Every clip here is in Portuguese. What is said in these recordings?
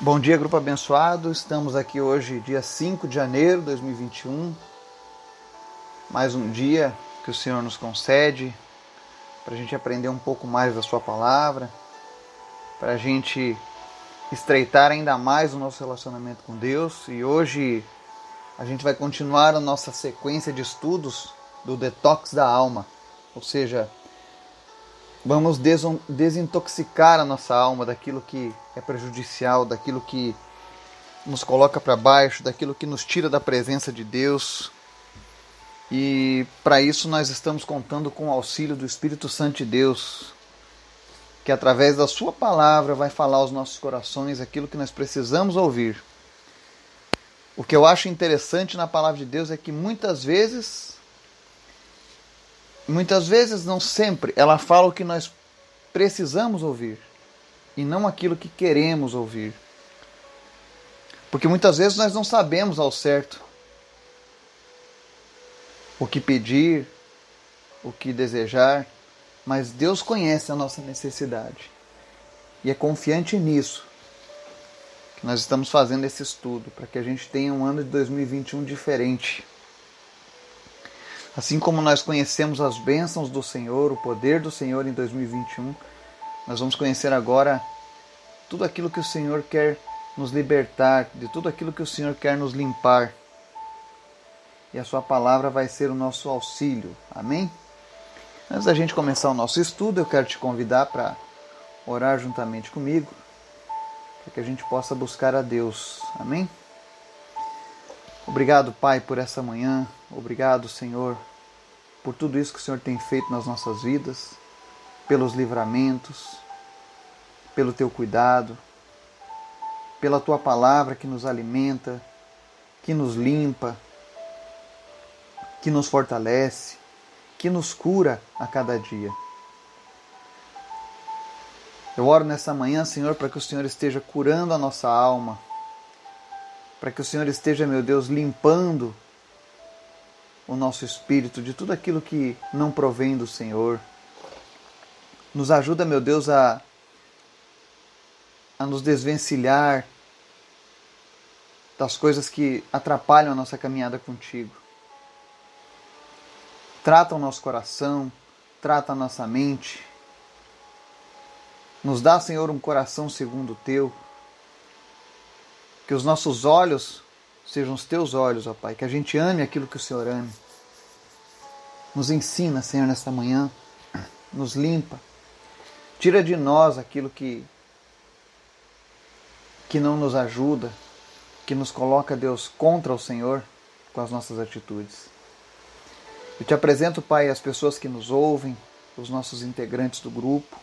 Bom dia, grupo abençoado. Estamos aqui hoje, dia 5 de janeiro de 2021. Mais um dia que o Senhor nos concede para a gente aprender um pouco mais da Sua palavra, para a gente estreitar ainda mais o nosso relacionamento com Deus. E hoje a gente vai continuar a nossa sequência de estudos do detox da alma, ou seja, Vamos desintoxicar a nossa alma daquilo que é prejudicial, daquilo que nos coloca para baixo, daquilo que nos tira da presença de Deus. E para isso nós estamos contando com o auxílio do Espírito Santo de Deus, que através da Sua palavra vai falar aos nossos corações aquilo que nós precisamos ouvir. O que eu acho interessante na palavra de Deus é que muitas vezes muitas vezes, não sempre, ela fala o que nós precisamos ouvir e não aquilo que queremos ouvir. Porque muitas vezes nós não sabemos ao certo o que pedir, o que desejar, mas Deus conhece a nossa necessidade. E é confiante nisso que nós estamos fazendo esse estudo, para que a gente tenha um ano de 2021 diferente. Assim como nós conhecemos as bênçãos do Senhor, o poder do Senhor em 2021, nós vamos conhecer agora tudo aquilo que o Senhor quer nos libertar, de tudo aquilo que o Senhor quer nos limpar. E a Sua palavra vai ser o nosso auxílio. Amém? Antes da gente começar o nosso estudo, eu quero te convidar para orar juntamente comigo, para que a gente possa buscar a Deus. Amém? Obrigado, Pai, por essa manhã. Obrigado, Senhor, por tudo isso que o Senhor tem feito nas nossas vidas, pelos livramentos, pelo teu cuidado, pela tua palavra que nos alimenta, que nos limpa, que nos fortalece, que nos cura a cada dia. Eu oro nessa manhã, Senhor, para que o Senhor esteja curando a nossa alma, para que o Senhor esteja, meu Deus, limpando o nosso espírito de tudo aquilo que não provém do Senhor. Nos ajuda, meu Deus, a, a nos desvencilhar das coisas que atrapalham a nossa caminhada contigo. Trata o nosso coração, trata a nossa mente. Nos dá, Senhor, um coração segundo o teu. Que os nossos olhos sejam os teus olhos, ó Pai, que a gente ame aquilo que o Senhor ame. Nos ensina, Senhor, nesta manhã, nos limpa. Tira de nós aquilo que que não nos ajuda, que nos coloca, Deus, contra o Senhor com as nossas atitudes. Eu te apresento, Pai, as pessoas que nos ouvem, os nossos integrantes do grupo.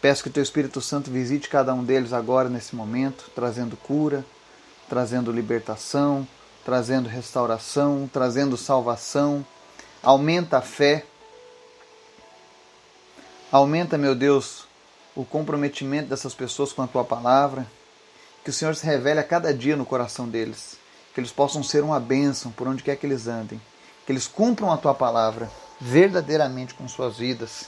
Peço que o Teu Espírito Santo visite cada um deles agora, nesse momento, trazendo cura, trazendo libertação, trazendo restauração, trazendo salvação. Aumenta a fé. Aumenta, meu Deus, o comprometimento dessas pessoas com a tua palavra. Que o Senhor se revele a cada dia no coração deles. Que eles possam ser uma bênção por onde quer que eles andem. Que eles cumpram a tua palavra verdadeiramente com suas vidas.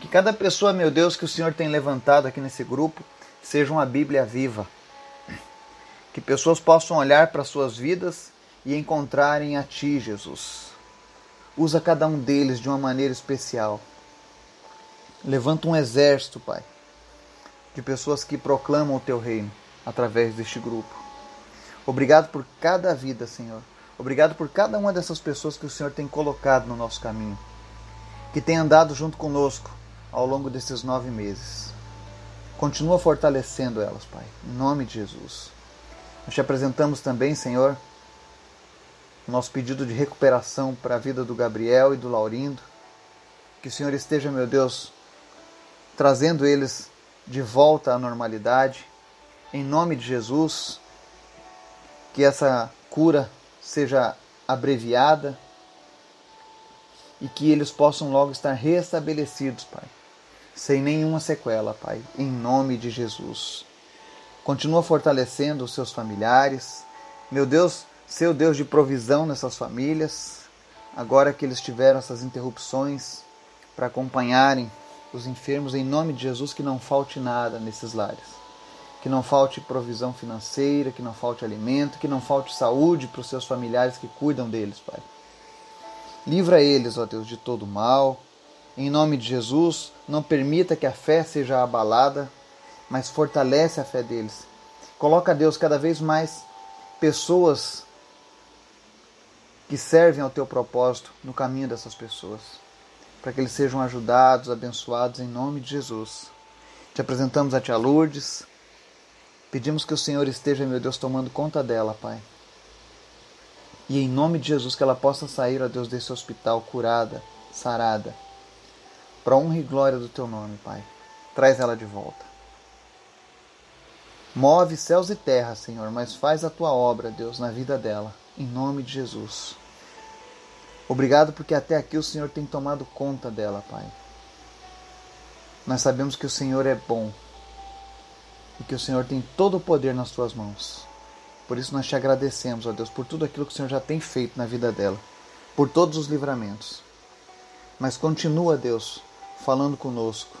Que cada pessoa, meu Deus, que o Senhor tem levantado aqui nesse grupo, seja uma Bíblia viva que pessoas possam olhar para suas vidas e encontrarem a Ti, Jesus. Usa cada um deles de uma maneira especial. Levanta um exército, Pai, de pessoas que proclamam o Teu reino através deste grupo. Obrigado por cada vida, Senhor. Obrigado por cada uma dessas pessoas que o Senhor tem colocado no nosso caminho, que tem andado junto conosco ao longo desses nove meses. Continua fortalecendo elas, Pai, em nome de Jesus. Nós te apresentamos também, Senhor, o nosso pedido de recuperação para a vida do Gabriel e do Laurindo. Que o Senhor esteja, meu Deus, trazendo eles de volta à normalidade. Em nome de Jesus, que essa cura seja abreviada e que eles possam logo estar restabelecidos, Pai, sem nenhuma sequela, Pai, em nome de Jesus. Continua fortalecendo os seus familiares. Meu Deus, seu Deus de provisão nessas famílias, agora que eles tiveram essas interrupções para acompanharem os enfermos, em nome de Jesus, que não falte nada nesses lares. que não falte provisão financeira, que não falte alimento, que não falte saúde para os seus familiares que cuidam deles, Pai. Livra eles, ó Deus, de todo mal. Em nome de Jesus, não permita que a fé seja abalada, mas fortalece a fé deles. Coloca, Deus, cada vez mais pessoas que servem ao teu propósito no caminho dessas pessoas, para que eles sejam ajudados, abençoados em nome de Jesus. Te apresentamos a Tia Lourdes, pedimos que o Senhor esteja, meu Deus, tomando conta dela, Pai. E em nome de Jesus, que ela possa sair, ó Deus, desse hospital curada, sarada, para honra e glória do teu nome, Pai. Traz ela de volta. Move céus e terra, Senhor, mas faz a tua obra, Deus, na vida dela, em nome de Jesus. Obrigado porque até aqui o Senhor tem tomado conta dela, Pai. Nós sabemos que o Senhor é bom e que o Senhor tem todo o poder nas tuas mãos. Por isso nós te agradecemos, ó Deus, por tudo aquilo que o Senhor já tem feito na vida dela, por todos os livramentos. Mas continua, Deus, falando conosco.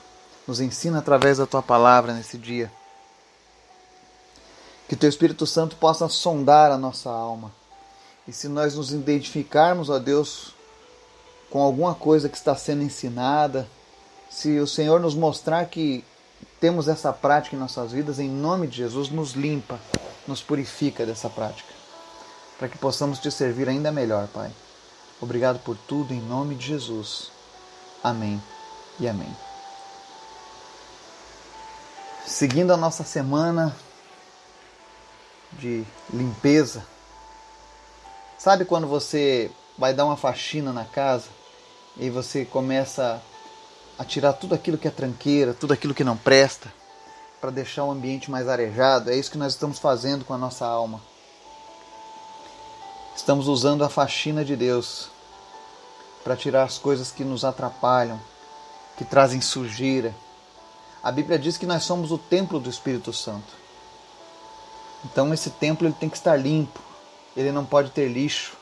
Nos ensina através da tua palavra nesse dia que teu Espírito Santo possa sondar a nossa alma. E se nós nos identificarmos, ó Deus, com alguma coisa que está sendo ensinada, se o Senhor nos mostrar que temos essa prática em nossas vidas, em nome de Jesus, nos limpa, nos purifica dessa prática, para que possamos te servir ainda melhor, Pai. Obrigado por tudo, em nome de Jesus. Amém e amém. Seguindo a nossa semana de limpeza. Sabe quando você vai dar uma faxina na casa e você começa a tirar tudo aquilo que é tranqueira, tudo aquilo que não presta, para deixar o ambiente mais arejado? É isso que nós estamos fazendo com a nossa alma. Estamos usando a faxina de Deus para tirar as coisas que nos atrapalham, que trazem sujeira. A Bíblia diz que nós somos o templo do Espírito Santo. Então esse templo ele tem que estar limpo, ele não pode ter lixo,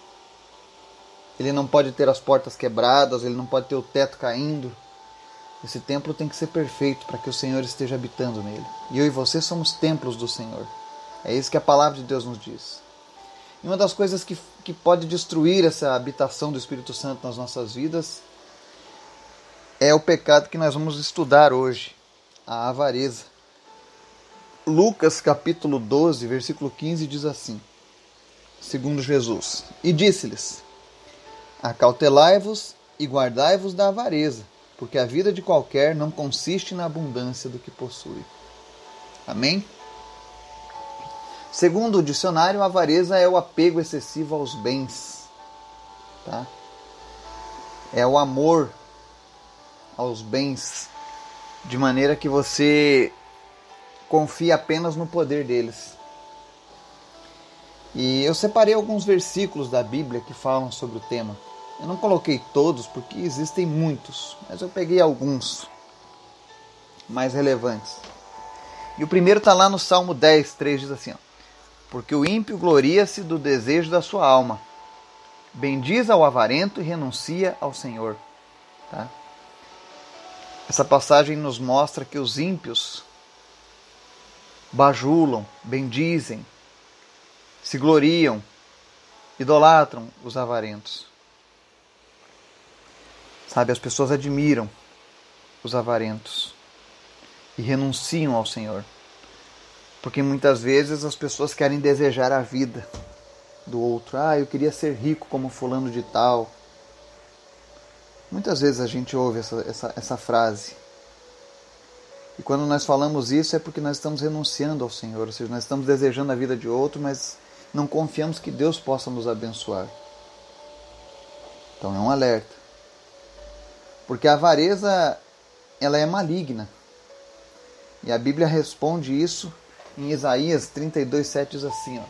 ele não pode ter as portas quebradas, ele não pode ter o teto caindo. Esse templo tem que ser perfeito para que o Senhor esteja habitando nele. E eu e você somos templos do Senhor. É isso que a palavra de Deus nos diz. E uma das coisas que, que pode destruir essa habitação do Espírito Santo nas nossas vidas é o pecado que nós vamos estudar hoje, a avareza. Lucas capítulo 12, versículo 15 diz assim: Segundo Jesus, e disse-lhes: Acautelai-vos e guardai-vos da avareza, porque a vida de qualquer não consiste na abundância do que possui. Amém? Segundo o dicionário, avareza é o apego excessivo aos bens. Tá? É o amor aos bens, de maneira que você confia apenas no poder deles. E eu separei alguns versículos da Bíblia que falam sobre o tema. Eu não coloquei todos porque existem muitos, mas eu peguei alguns mais relevantes. E o primeiro está lá no Salmo 10, 3, diz assim: ó, Porque o ímpio gloria-se do desejo da sua alma, bendiz ao avarento e renuncia ao Senhor. Tá? Essa passagem nos mostra que os ímpios bajulam, bendizem, se gloriam, idolatram os avarentos. Sabe, as pessoas admiram os avarentos e renunciam ao Senhor. Porque muitas vezes as pessoas querem desejar a vida do outro. Ah, eu queria ser rico como fulano de tal. Muitas vezes a gente ouve essa, essa, essa frase. E quando nós falamos isso é porque nós estamos renunciando ao Senhor, ou seja, nós estamos desejando a vida de outro, mas não confiamos que Deus possa nos abençoar. Então é um alerta. Porque a avareza ela é maligna. E a Bíblia responde isso em Isaías 32:7 diz assim, ó: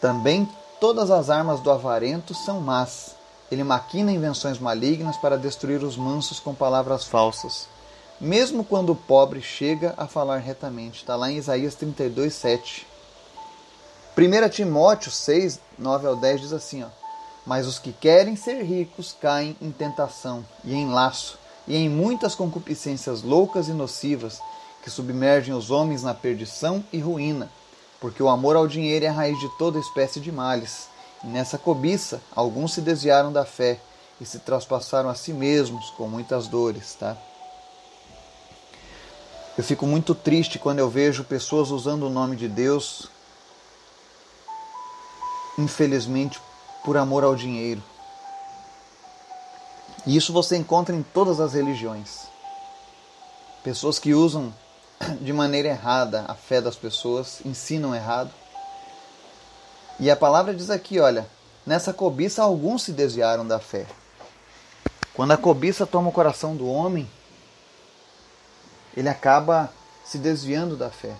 Também todas as armas do avarento são más. Ele maquina invenções malignas para destruir os mansos com palavras falsas mesmo quando o pobre chega a falar retamente. Está lá em Isaías 32, 7. 1 Timóteo 6, 9 ao 10 diz assim: ó, Mas os que querem ser ricos caem em tentação e em laço, e em muitas concupiscências loucas e nocivas, que submergem os homens na perdição e ruína, porque o amor ao dinheiro é a raiz de toda espécie de males. E nessa cobiça, alguns se desviaram da fé e se traspassaram a si mesmos com muitas dores, tá? Eu fico muito triste quando eu vejo pessoas usando o nome de Deus, infelizmente, por amor ao dinheiro. E isso você encontra em todas as religiões. Pessoas que usam de maneira errada a fé das pessoas, ensinam errado. E a palavra diz aqui, olha, nessa cobiça alguns se desviaram da fé. Quando a cobiça toma o coração do homem, ele acaba se desviando da fé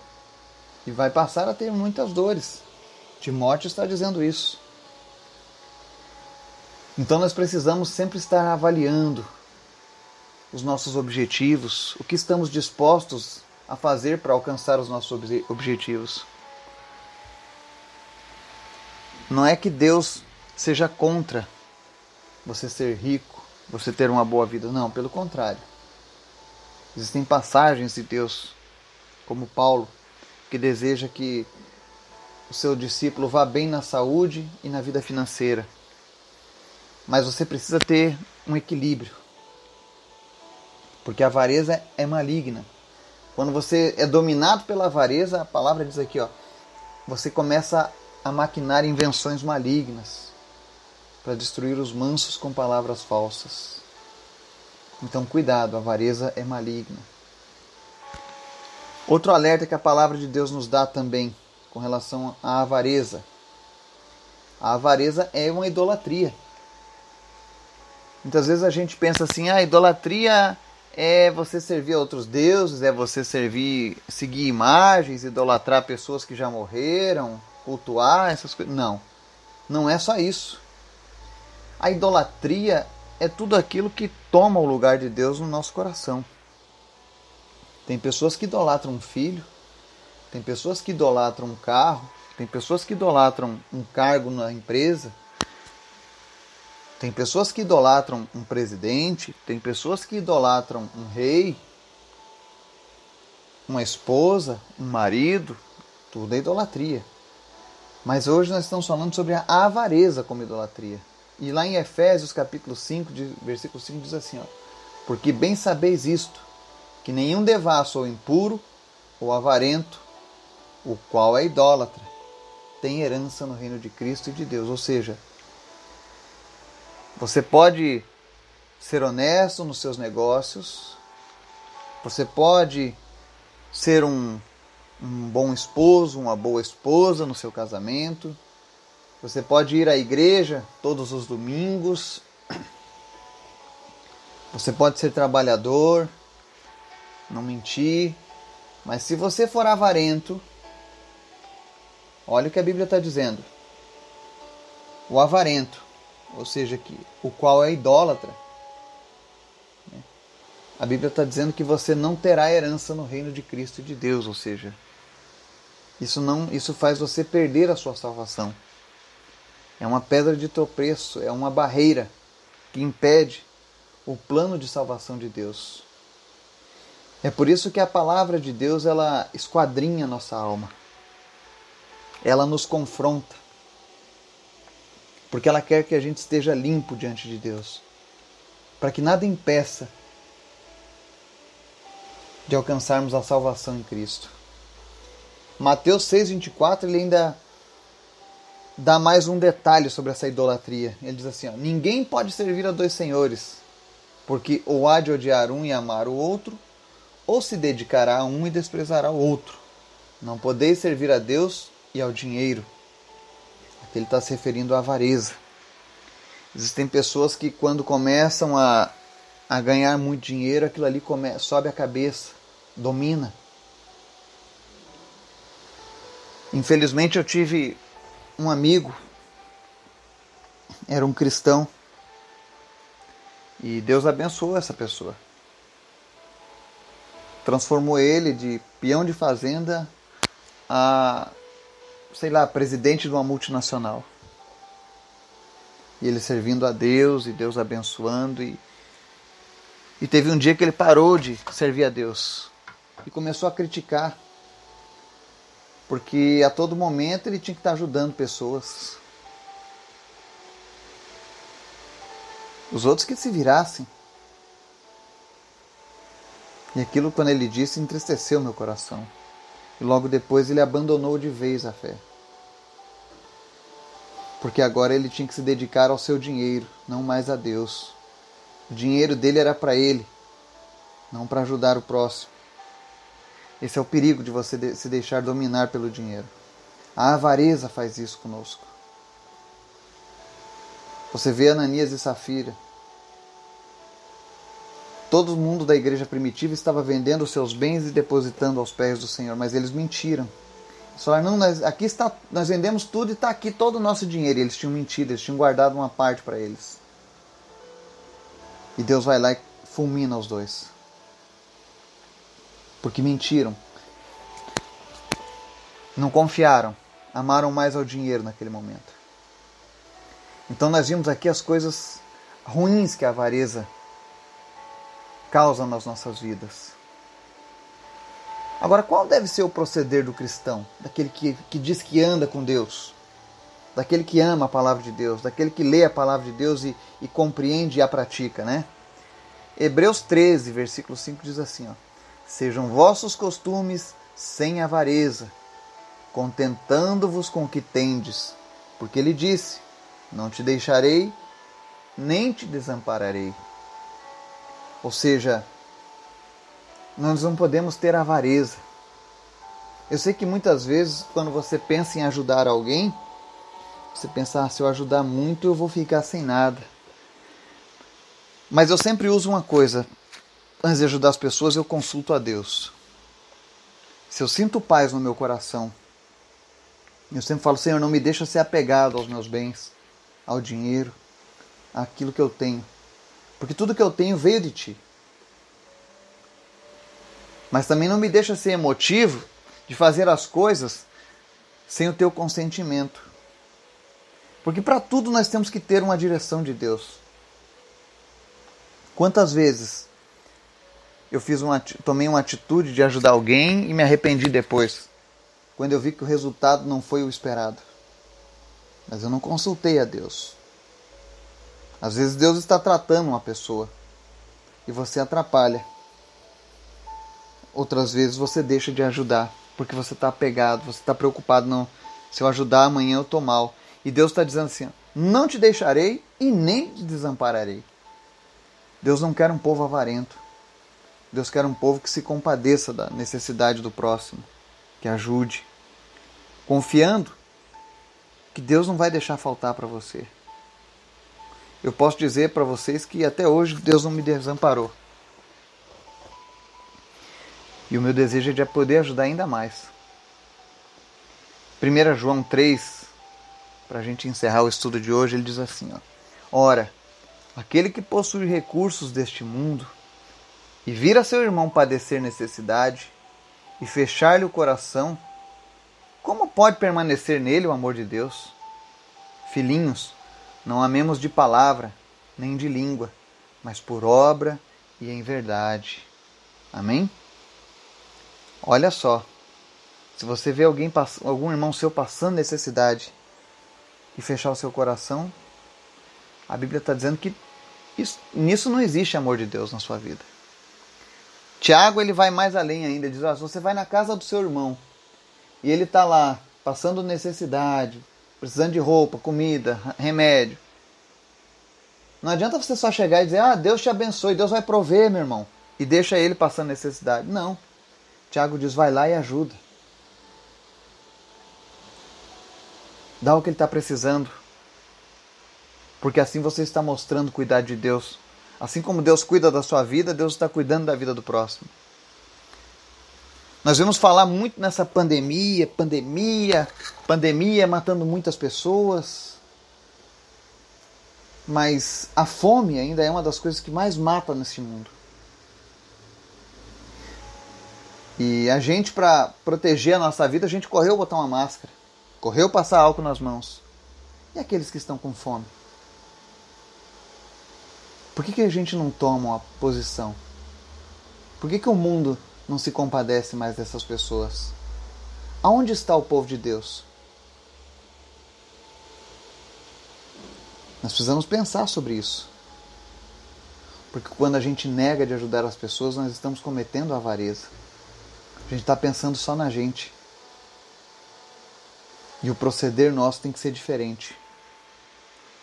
e vai passar a ter muitas dores. Timóteo está dizendo isso. Então nós precisamos sempre estar avaliando os nossos objetivos, o que estamos dispostos a fazer para alcançar os nossos objetivos. Não é que Deus seja contra você ser rico, você ter uma boa vida. Não, pelo contrário. Existem passagens de Deus, como Paulo, que deseja que o seu discípulo vá bem na saúde e na vida financeira. Mas você precisa ter um equilíbrio. Porque a avareza é maligna. Quando você é dominado pela avareza, a palavra diz aqui, ó, você começa a maquinar invenções malignas para destruir os mansos com palavras falsas. Então, cuidado, a avareza é maligna. Outro alerta que a palavra de Deus nos dá também com relação à avareza. A avareza é uma idolatria. Muitas vezes a gente pensa assim: ah, idolatria é você servir a outros deuses, é você servir, seguir imagens, idolatrar pessoas que já morreram, cultuar essas coisas. Não, não é só isso. A idolatria é tudo aquilo que toma o lugar de Deus no nosso coração. Tem pessoas que idolatram um filho, tem pessoas que idolatram um carro, tem pessoas que idolatram um cargo na empresa, tem pessoas que idolatram um presidente, tem pessoas que idolatram um rei, uma esposa, um marido, tudo é idolatria. Mas hoje nós estamos falando sobre a avareza como idolatria. E lá em Efésios capítulo 5, versículo 5 diz assim, ó, Porque bem sabeis isto, que nenhum devasso ou impuro ou avarento, o qual é idólatra, tem herança no reino de Cristo e de Deus. Ou seja, você pode ser honesto nos seus negócios, você pode ser um, um bom esposo, uma boa esposa no seu casamento, você pode ir à igreja todos os domingos, você pode ser trabalhador, não mentir, mas se você for avarento, olha o que a Bíblia está dizendo. O avarento ou seja, que, o qual é idólatra. Né? A Bíblia está dizendo que você não terá herança no reino de Cristo e de Deus, ou seja, isso não, isso faz você perder a sua salvação. É uma pedra de tropeço, é uma barreira que impede o plano de salvação de Deus. É por isso que a palavra de Deus ela esquadrinha nossa alma. Ela nos confronta porque ela quer que a gente esteja limpo diante de Deus, para que nada impeça de alcançarmos a salvação em Cristo. Mateus 6:24 ele ainda dá mais um detalhe sobre essa idolatria. Ele diz assim: ó, ninguém pode servir a dois senhores, porque ou há de odiar um e amar o outro, ou se dedicará a um e desprezará o outro. Não podeis servir a Deus e ao dinheiro ele está se referindo à avareza. Existem pessoas que, quando começam a, a ganhar muito dinheiro, aquilo ali come, sobe a cabeça, domina. Infelizmente, eu tive um amigo, era um cristão, e Deus abençoou essa pessoa. Transformou ele de peão de fazenda a sei lá, presidente de uma multinacional. E ele servindo a Deus e Deus abençoando. E, e teve um dia que ele parou de servir a Deus. e começou a criticar. Porque a todo momento ele tinha que estar ajudando pessoas. Os outros que se virassem. E aquilo, quando ele disse, entristeceu meu coração. E logo depois ele abandonou de vez a fé. Porque agora ele tinha que se dedicar ao seu dinheiro, não mais a Deus. O dinheiro dele era para ele, não para ajudar o próximo. Esse é o perigo de você se deixar dominar pelo dinheiro. A avareza faz isso conosco. Você vê Ananias e Safira. Todo mundo da igreja primitiva estava vendendo seus bens e depositando aos pés do Senhor, mas eles mentiram. Eles falaram, não, nós, aqui está, nós vendemos tudo e está aqui todo o nosso dinheiro. E eles tinham mentido, eles tinham guardado uma parte para eles. E Deus vai lá e fulmina os dois. Porque mentiram. Não confiaram. Amaram mais ao dinheiro naquele momento. Então nós vimos aqui as coisas ruins que a avareza causa nas nossas vidas. Agora, qual deve ser o proceder do cristão, daquele que, que diz que anda com Deus, daquele que ama a palavra de Deus, daquele que lê a palavra de Deus e, e compreende e a pratica, né? Hebreus 13, versículo 5 diz assim: ó, Sejam vossos costumes sem avareza, contentando-vos com o que tendes, porque ele disse: Não te deixarei, nem te desampararei. Ou seja, nós não podemos ter avareza. Eu sei que muitas vezes, quando você pensa em ajudar alguém, você pensa, ah, se eu ajudar muito, eu vou ficar sem nada. Mas eu sempre uso uma coisa: antes de ajudar as pessoas, eu consulto a Deus. Se eu sinto paz no meu coração, eu sempre falo, Senhor, não me deixa ser apegado aos meus bens, ao dinheiro, àquilo que eu tenho. Porque tudo que eu tenho veio de ti. Mas também não me deixa ser emotivo de fazer as coisas sem o teu consentimento. Porque para tudo nós temos que ter uma direção de Deus. Quantas vezes eu fiz uma, tomei uma atitude de ajudar alguém e me arrependi depois, quando eu vi que o resultado não foi o esperado. Mas eu não consultei a Deus. Às vezes Deus está tratando uma pessoa e você atrapalha. Outras vezes você deixa de ajudar porque você está apegado, você está preocupado. Não, se eu ajudar amanhã eu estou mal. E Deus está dizendo assim: não te deixarei e nem te desampararei. Deus não quer um povo avarento. Deus quer um povo que se compadeça da necessidade do próximo, que ajude, confiando que Deus não vai deixar faltar para você eu posso dizer para vocês que até hoje Deus não me desamparou. E o meu desejo é de poder ajudar ainda mais. 1 João 3, para a gente encerrar o estudo de hoje, ele diz assim: ó, Ora, aquele que possui recursos deste mundo e vir a seu irmão padecer necessidade e fechar-lhe o coração, como pode permanecer nele o amor de Deus? Filhinhos, não amemos de palavra, nem de língua, mas por obra e em verdade. Amém? Olha só, se você vê alguém, algum irmão seu passando necessidade e fechar o seu coração, a Bíblia está dizendo que isso, nisso não existe amor de Deus na sua vida. Tiago ele vai mais além ainda, diz: ah, se você vai na casa do seu irmão e ele está lá passando necessidade, precisando de roupa, comida, remédio. Não adianta você só chegar e dizer, ah, Deus te abençoe, Deus vai prover, meu irmão, e deixa ele passando necessidade. Não. Tiago diz, vai lá e ajuda. Dá o que ele está precisando. Porque assim você está mostrando cuidar de Deus. Assim como Deus cuida da sua vida, Deus está cuidando da vida do próximo. Nós vamos falar muito nessa pandemia, pandemia, pandemia matando muitas pessoas. Mas a fome ainda é uma das coisas que mais mata nesse mundo. E a gente, para proteger a nossa vida, a gente correu botar uma máscara, correu passar álcool nas mãos. E aqueles que estão com fome? Por que, que a gente não toma uma posição? Por que, que o mundo não se compadece mais dessas pessoas. Aonde está o povo de Deus? Nós precisamos pensar sobre isso. Porque quando a gente nega de ajudar as pessoas, nós estamos cometendo avareza. A gente está pensando só na gente. E o proceder nosso tem que ser diferente.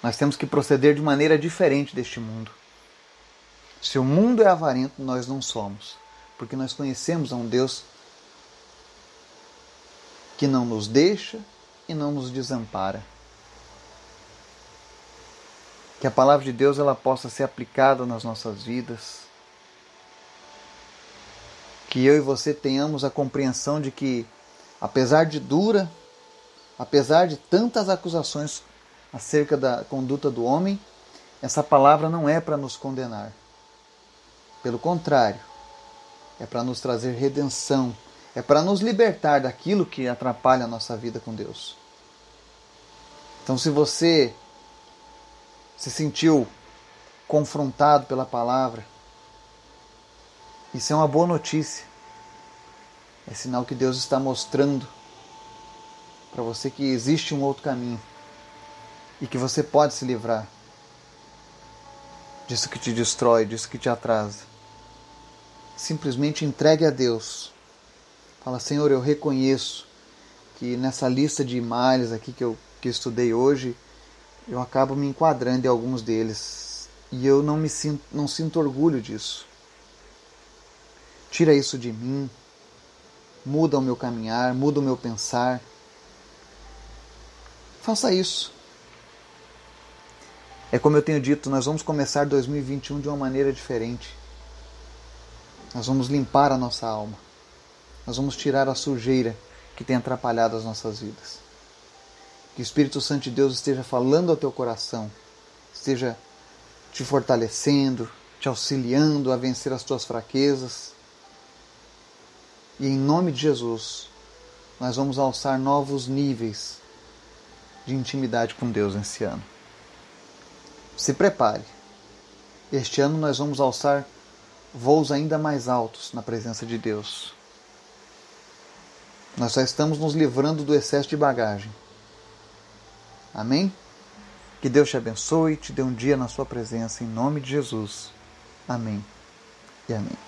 Nós temos que proceder de maneira diferente deste mundo. Se o mundo é avarento, nós não somos, porque nós conhecemos a um Deus que não nos deixa e não nos desampara. Que a palavra de Deus ela possa ser aplicada nas nossas vidas. Que eu e você tenhamos a compreensão de que, apesar de dura, apesar de tantas acusações acerca da conduta do homem, essa palavra não é para nos condenar. Pelo contrário, é para nos trazer redenção, é para nos libertar daquilo que atrapalha a nossa vida com Deus. Então, se você se sentiu confrontado pela palavra, isso é uma boa notícia. É sinal que Deus está mostrando para você que existe um outro caminho e que você pode se livrar disso que te destrói, disso que te atrasa. Simplesmente entregue a Deus. Fala, Senhor, eu reconheço que nessa lista de males aqui que eu que estudei hoje, eu acabo me enquadrando em alguns deles e eu não me sinto, não sinto orgulho disso. Tira isso de mim, muda o meu caminhar, muda o meu pensar. Faça isso. É como eu tenho dito, nós vamos começar 2021 de uma maneira diferente. Nós vamos limpar a nossa alma. Nós vamos tirar a sujeira que tem atrapalhado as nossas vidas. Que o Espírito Santo de Deus esteja falando ao teu coração, esteja te fortalecendo, te auxiliando a vencer as tuas fraquezas. E em nome de Jesus, nós vamos alçar novos níveis de intimidade com Deus nesse ano. Se prepare. Este ano nós vamos alçar voos ainda mais altos na presença de Deus. Nós só estamos nos livrando do excesso de bagagem. Amém? Que Deus te abençoe e te dê um dia na sua presença, em nome de Jesus. Amém e amém.